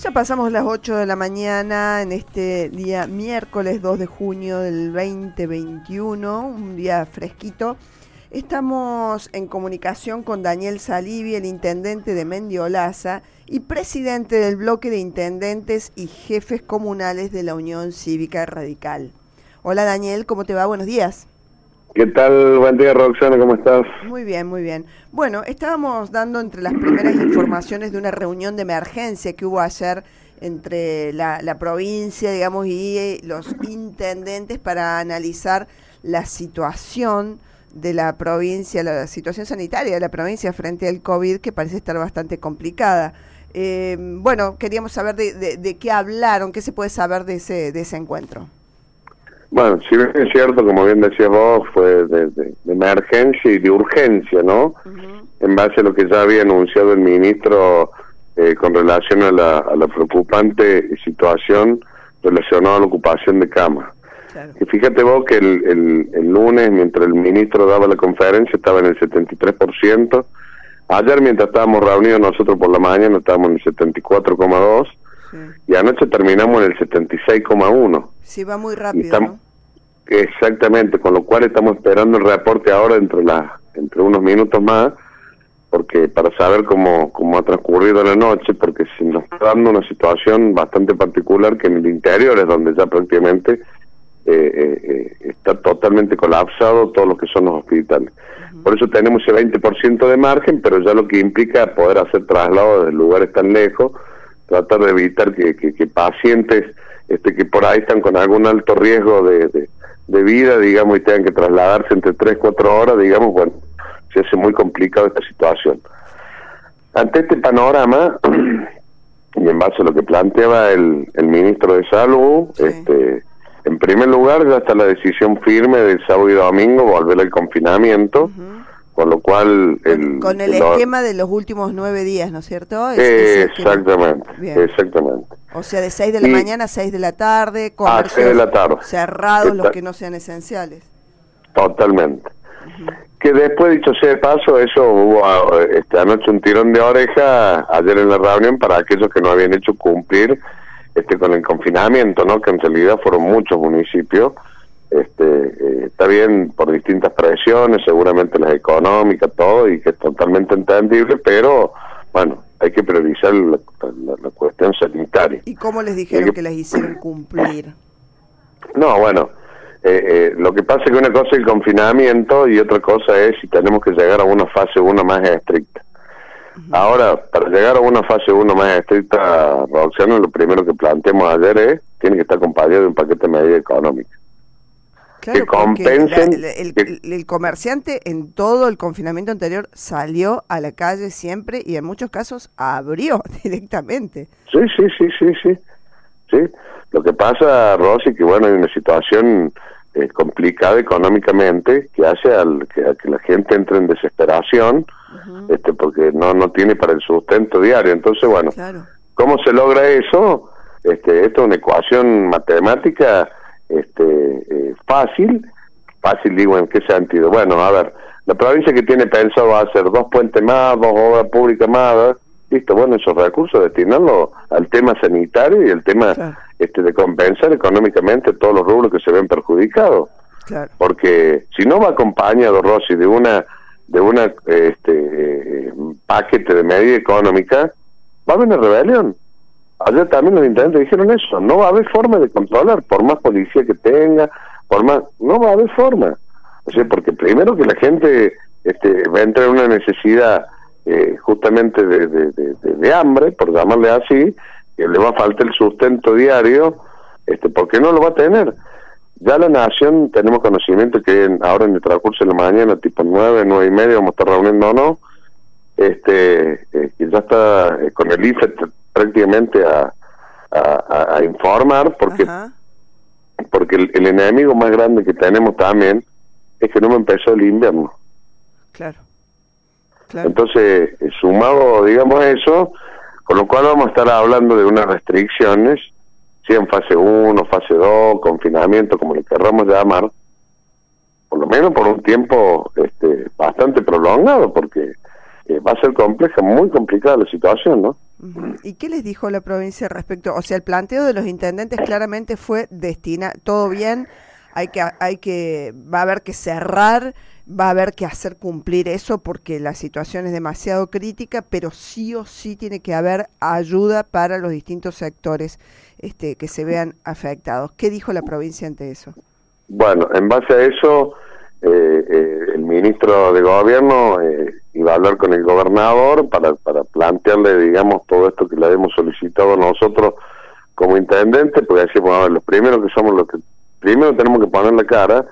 Ya pasamos las 8 de la mañana en este día miércoles 2 de junio del 2021, un día fresquito. Estamos en comunicación con Daniel Salivi, el intendente de Mendiolaza y presidente del bloque de intendentes y jefes comunales de la Unión Cívica Radical. Hola Daniel, ¿cómo te va? Buenos días. ¿Qué tal? Buen día, Roxana, ¿cómo estás? Muy bien, muy bien. Bueno, estábamos dando entre las primeras informaciones de una reunión de emergencia que hubo ayer entre la, provincia, digamos, y los intendentes para analizar la situación de la provincia, la situación sanitaria de la provincia frente al COVID, que parece estar bastante complicada. Eh, bueno, queríamos saber de, de, qué hablaron, qué se puede saber de ese, de ese encuentro. Bueno, si bien es cierto, como bien decías vos, fue de, emergencia y de urgencia, ¿no? En base a lo que ya había anunciado el ministro eh, con relación a la, a la preocupante situación relacionada a la ocupación de camas. Y fíjate vos que el, el, lunes, mientras el ministro daba la conferencia, estaba en el 73%. Ayer, mientras estábamos reunidos nosotros por la mañana, estábamos en el 74,2%. Y anoche terminamos en el 76,1%. Sí, va muy rápido. Exactamente, con lo cual estamos esperando el reporte ahora entre, la, entre unos minutos más porque para saber cómo, cómo ha transcurrido la noche, porque se nos está dando una situación bastante particular que en el interior es donde ya prácticamente eh, eh, eh, está totalmente colapsado todo lo que son los hospitales. Por eso tenemos ese 20% de margen, pero ya lo que implica poder hacer traslados de lugares tan lejos, tratar de evitar que, que, pacientes este, que por ahí están con algún alto riesgo de, de, vida, digamos, y tengan que trasladarse entre 3, 4 horas, digamos, bueno, se hace muy complicado esta situación. Ante este panorama, y en base a lo que planteaba el, el ministro de Salud, este en primer lugar, ya está la decisión firme del sábado y domingo volver al confinamiento, con lo cual... El, con el, esquema de los últimos nueve días, ¿no es cierto? exactamente, exactamente. O sea, de seis de la mañana a seis de la tarde, a seis de la tarde. cerrados los que no sean esenciales. Totalmente. Que después, dicho sea de paso, eso hubo este, anoche un tirón de oreja ayer en la reunión para aquellos que no habían hecho cumplir este, con el confinamiento, ¿no? Que en realidad fueron muchos municipios. Este, eh, está bien por distintas presiones, seguramente las económicas, todo, y que es totalmente entendible, pero bueno, hay que priorizar la, cuestión sanitaria. ¿Y cómo les dijeron que, las hicieron cumplir? No, bueno, eh, eh, lo que pasa es que una cosa es el confinamiento y otra cosa es si tenemos que llegar a una fase 1 más estricta. Ahora, para llegar a una fase 1 más estricta, Roxana, lo primero que planteamos ayer es, tiene que estar acompañado de un paquete de medidas económicas. Que compensen... el, comerciante en todo el confinamiento anterior salió a la calle siempre y en muchos casos abrió directamente. Sí, sí, sí, sí, sí. sí. Lo que pasa, Rosy, que bueno, hay una situación eh, complicada económicamente que hace al, que, a que la gente entre en desesperación este porque no no tiene para el sustento diario entonces bueno cómo se logra eso este esto es una ecuación matemática este eh, fácil fácil digo en qué sentido. Bueno a ver la provincia que tiene pensado hacer dos puentes más dos obras públicas más listo bueno esos recursos destinarlos al tema sanitario y el tema este de compensar económicamente todos los rubros que se ven perjudicados. Porque si no va acompañado Rossi de una de una este paquete de medida económica, va a haber una rebelión. Ayer también los intendentes dijeron eso, no va a haber forma de controlar, por más policía que tenga, por más, no va a haber forma. O sea, porque primero que la gente este, va a entrar en una necesidad eh, justamente de, de, de, hambre, por llamarle así, que le va a faltar el sustento diario, este, porque no lo va a tener. Ya la Nación tenemos conocimiento que ahora en el transcurso de la mañana, tipo nueve, nueve y media, vamos a estar reuniendo no, este, eh, que ya está eh, con el IFE prácticamente a, a, informar, porque, porque el, enemigo más grande que tenemos también es que no me empezó el invierno. Claro. claro. Entonces, eh, sumado, digamos, eso, con lo cual vamos a estar hablando de unas restricciones en fase 1, fase 2, confinamiento, como le querramos llamar, por lo menos por un tiempo este, bastante prolongado, porque eh, va a ser compleja, muy complicada la situación, ¿no? ¿Y qué les dijo la provincia respecto? O sea, el planteo de los intendentes claramente fue destina, todo bien, hay que, hay que, va a haber que cerrar, va a haber que hacer cumplir eso porque la situación es demasiado crítica, pero sí o sí tiene que haber ayuda para los distintos sectores este, que se vean afectados. ¿Qué dijo la provincia ante eso? Bueno, en base a eso, eh, eh, el ministro de Gobierno eh, iba a hablar con el gobernador para, para plantearle, digamos, todo esto que le hemos solicitado nosotros como intendente, porque decimos, a ver, los primeros que somos los que, primero tenemos que poner la cara,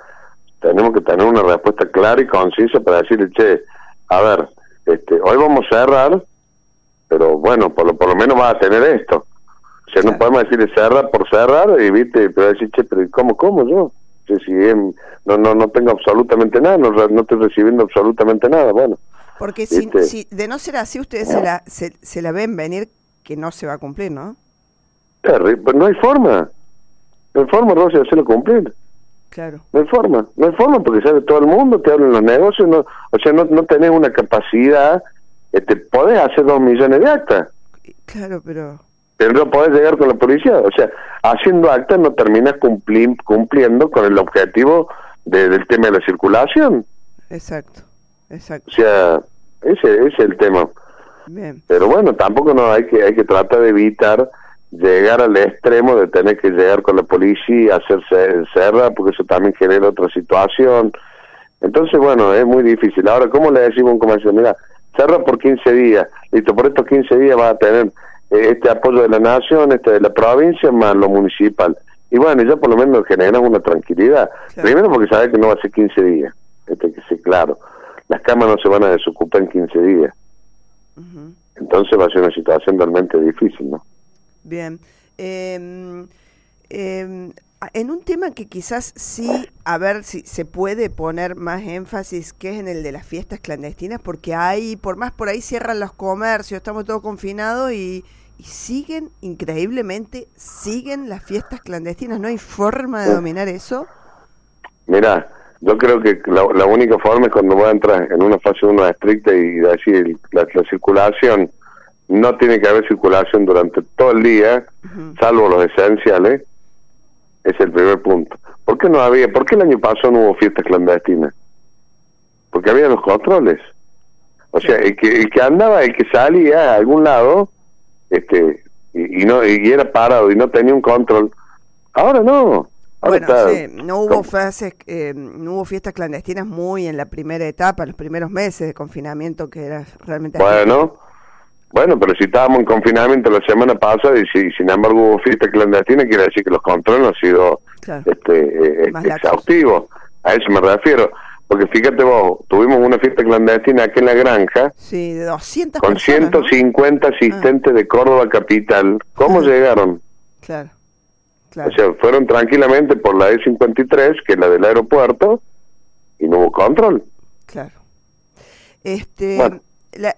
tenemos que tener una respuesta clara y concisa para decirle, che, a ver, este, hoy vamos a cerrar, pero bueno, por lo, por lo menos va a tener esto. O sea, no podemos decirle cerrar por cerrar y, viste, pero decir, che, pero ¿cómo, cómo yo? Si no, no, no tengo absolutamente nada, no, no estoy recibiendo absolutamente nada, bueno. Porque si, si de no ser así, ustedes se la, se, la ven venir que no se va a cumplir, ¿no? Pero no hay forma. No hay forma, Rosy, de hacerlo cumplir. Claro. No hay forma. No hay forma porque sabe todo el mundo, te hablan los negocios, no, o sea, no, no tenés una capacidad, este, podés hacer dos millones de actas. Claro, pero pero no podés llegar con la policía. O sea, haciendo actas no terminas cumpliendo con el objetivo del tema de la circulación. Exacto, exacto. O sea, ese, es el tema. Bien. Pero bueno, tampoco no hay que hay que tratar de evitar llegar al extremo de tener que llegar con la policía, hacerse cerra, porque eso también genera otra situación. Entonces, bueno, es muy difícil. Ahora, ¿cómo le decimos a un comercio? Mira, cerra por 15 días. Listo, por estos 15 días va a tener este apoyo de la nación, este de la provincia, más lo municipal. Y bueno, ya por lo menos genera una tranquilidad. Primero porque sabe que no va a ser 15 días, este que sí, claro. Las camas no se van a desocupar en 15 días. Entonces va a ser una situación realmente difícil, ¿no? Bien. Eh, en un tema que quizás sí, a ver si se puede poner más énfasis, que es en el de las fiestas clandestinas, porque hay, por más por ahí cierran los comercios, estamos todos confinados y, siguen, increíblemente, siguen las fiestas clandestinas. ¿No hay forma de dominar eso? Mira, yo creo que la, única forma es cuando voy a entrar en una fase 1 estricta y decir la, circulación, no tiene que haber circulación durante todo el día, salvo los esenciales es el primer punto. ¿Por qué no había, por qué el año pasado no hubo fiestas clandestinas? Porque había los controles. O sea, el que, el que andaba, el que salía a algún lado, este, y, no y era parado y no tenía un control. Ahora no. bueno, no hubo fases, eh, no hubo fiestas clandestinas muy en la primera etapa, los primeros meses de confinamiento que era realmente. Bueno, bueno, pero si estábamos en confinamiento la semana pasada y si sin embargo hubo fiesta clandestina, quiere decir que los controles han sido este, eh, exhaustivos. A eso me refiero. Porque fíjate vos, tuvimos una fiesta clandestina aquí en la granja. Sí, de 200 Con 150 asistentes de Córdoba Capital. ¿Cómo llegaron? Claro, claro. O sea, fueron tranquilamente por la E53, que es la del aeropuerto, y no hubo control. Claro. Este,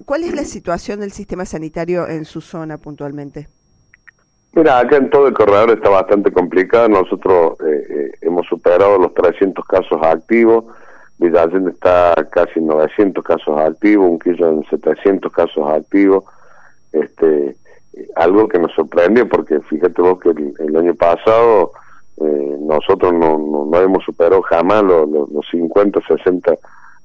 ¿Cuál es la situación del sistema sanitario en su zona puntualmente? Mira, acá en todo el corredor está bastante complicado. Nosotros eh, eh, hemos superado los 300 casos activos. Villallende está casi 900 casos activos, un kilo en 700 casos activos. Este, algo que nos sorprendió porque fíjate vos que el, año pasado eh, nosotros no, no, hemos superado jamás los, los, los 50, 60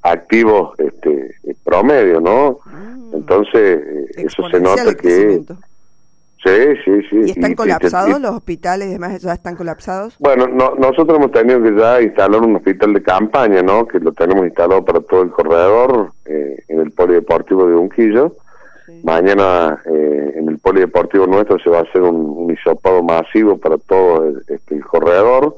activos este, promedio, ¿no? Mm. Entonces, eh, eso se nota que... Sí, sí, sí. ¿Y están colapsados los hospitales y demás? ¿Ya están colapsados? Bueno, no, nosotros hemos tenido que ya instalar un hospital de campaña, ¿no? Que lo tenemos instalado para todo el corredor eh, en el polideportivo de Unquillo. Mañana eh, en el polideportivo nuestro se va a hacer un, un hisopado masivo para todo el, este, el corredor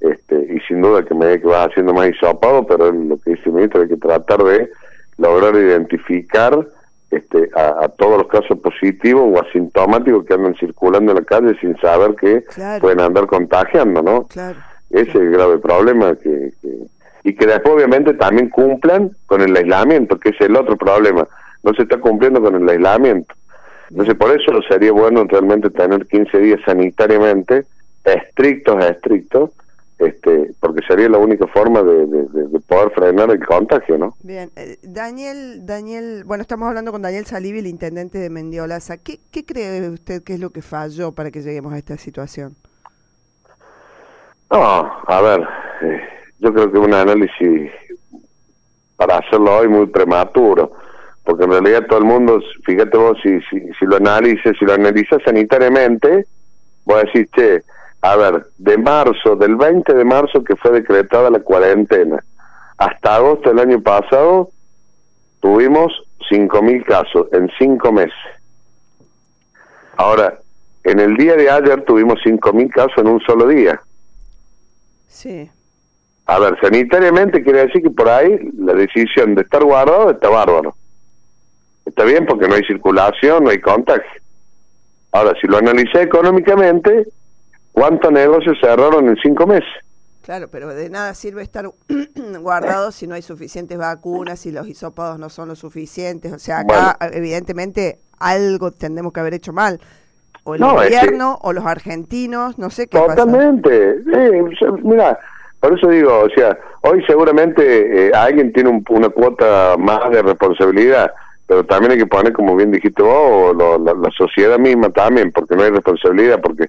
este, y sin duda que me que va haciendo más hisopado, pero lo que dice el ministro hay que tratar de lograr identificar este, a, todos los casos positivos o asintomáticos que andan circulando en la calle sin saber que pueden andar contagiando, ¿no? Ese es el grave problema que, y que después obviamente también cumplan con el aislamiento, que es el otro problema. No se está cumpliendo con el aislamiento. Entonces por eso sería bueno realmente tener 15 días sanitariamente estrictos, estrictos, este, porque sería la única forma de, poder frenar el contagio, ¿no? Bien, eh, Daniel, Daniel, bueno, estamos hablando con Daniel Salivi, el intendente de Mendiolaza. ¿Qué, ¿Qué cree usted que es lo que falló para que lleguemos a esta situación? No, a ver, eh, yo creo que un análisis para hacerlo hoy muy prematuro, porque en realidad todo el mundo, fíjate vos, si, si, si lo analices, si lo analizas sanitariamente, voy a decir, che, a ver, de marzo, del 20 de marzo que fue decretada la cuarentena, hasta agosto del año pasado, tuvimos 5.000 casos en cinco meses. Ahora, en el día de ayer tuvimos 5.000 casos en un solo día. Sí. A ver, sanitariamente quiere decir que por ahí la decisión de estar guardado está bárbaro. Está bien porque no hay circulación, no hay contagio. Ahora, si lo analicé económicamente, ¿cuántos negocios cerraron en cinco meses? Claro, pero de nada sirve estar guardado si no hay suficientes vacunas, si los hisopados no son lo suficientes. O sea, acá evidentemente algo tendremos que haber hecho mal. O el gobierno, o los argentinos, no sé qué Totalmente. Sí, mira, por eso digo, o sea, hoy seguramente eh, alguien tiene una cuota más de responsabilidad pero también hay que poner, como bien dijiste vos, la, sociedad misma también, porque no hay responsabilidad, porque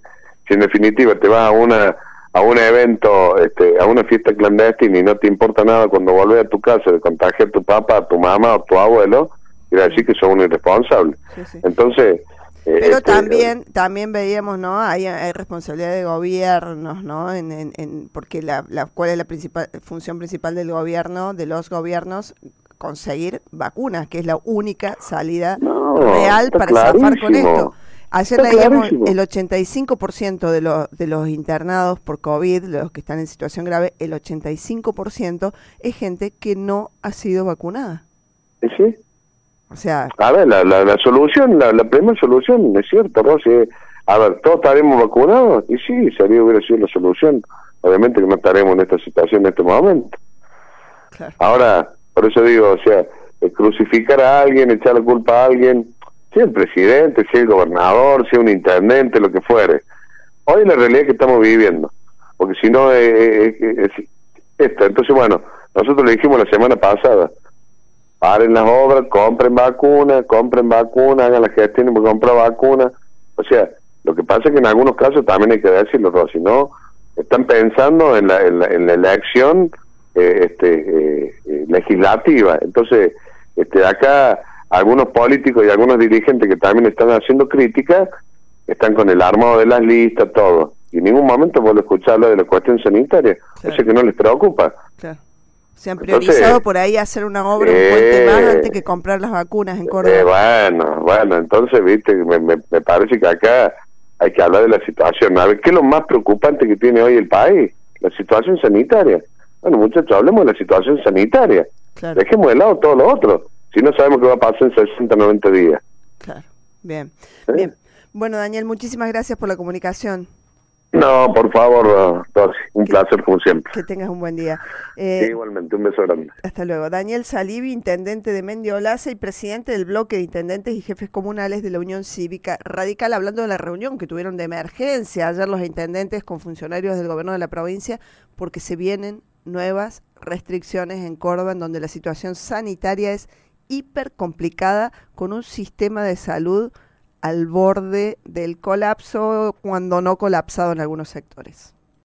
si en definitiva te vas a una a un evento, este, a una fiesta clandestina y no te importa nada cuando vuelves a tu casa de contagiar a tu papá, a tu mamá o tu abuelo, quiere decir que son un irresponsable. Entonces... Eh, pero este, también también veíamos, ¿no? Hay, hay responsabilidad de gobiernos, ¿no? En, en, porque la, la, ¿cuál es la principal función principal del gobierno, de los gobiernos? conseguir vacunas, que es la única salida real para zafar con esto. Ayer leíamos el 85% de, los de los internados por COVID, los que están en situación grave, el 85% es gente que no ha sido vacunada. Sí. O sea... A ver, la, la, solución, la, primera solución, es cierto, Rosy, a ver, ¿todos estaremos vacunados? Y sí, sería hubiera sido la solución. Obviamente que no estaremos en esta situación en este momento. Ahora, por eso digo, o sea, crucificar a alguien, echar la culpa a alguien, sea el presidente, sea el gobernador, sea un intendente, lo que fuere. Hoy es la realidad que estamos viviendo, porque si no es, esta. Entonces, bueno, nosotros le dijimos la semana pasada, paren las obras, compren vacunas, compren vacunas, hagan la gestión para comprar vacunas. O sea, lo que pasa es que en algunos casos también hay que decirlo, si no, están pensando en la, en la, en la elección eh, este, eh, eh, legislativa. Entonces, este, acá algunos políticos y algunos dirigentes que también están haciendo críticas están con el armado de las listas, todo. Y en ningún momento vuelvo a escuchar de la cuestión sanitaria. Claro. que no les preocupa. Se han priorizado por ahí hacer una obra, un puente más antes que comprar las vacunas en Córdoba. bueno, bueno, entonces, viste, me, me, me parece que acá hay que hablar de la situación. A ver, ¿qué es lo más preocupante que tiene hoy el país? La situación sanitaria. Bueno, muchachos, hablemos de la situación sanitaria. Dejemos de lado todo lo otro. Si no sabemos qué va a pasar en 60, 90 días. Claro. Bien. ¿Eh? Bien. Bueno, Daniel, muchísimas gracias por la comunicación. No, por favor, un placer como siempre. Que tengas un buen día. Eh, igualmente, un beso grande. Hasta luego. Daniel Salivi, intendente de Mendiolaza y presidente del bloque de intendentes y jefes comunales de la Unión Cívica Radical, hablando de la reunión que tuvieron de emergencia ayer los intendentes con funcionarios del gobierno de la provincia, porque se vienen nuevas restricciones en Córdoba, en donde la situación sanitaria es hiper complicada, con un sistema de salud al borde del colapso, cuando no colapsado en algunos sectores.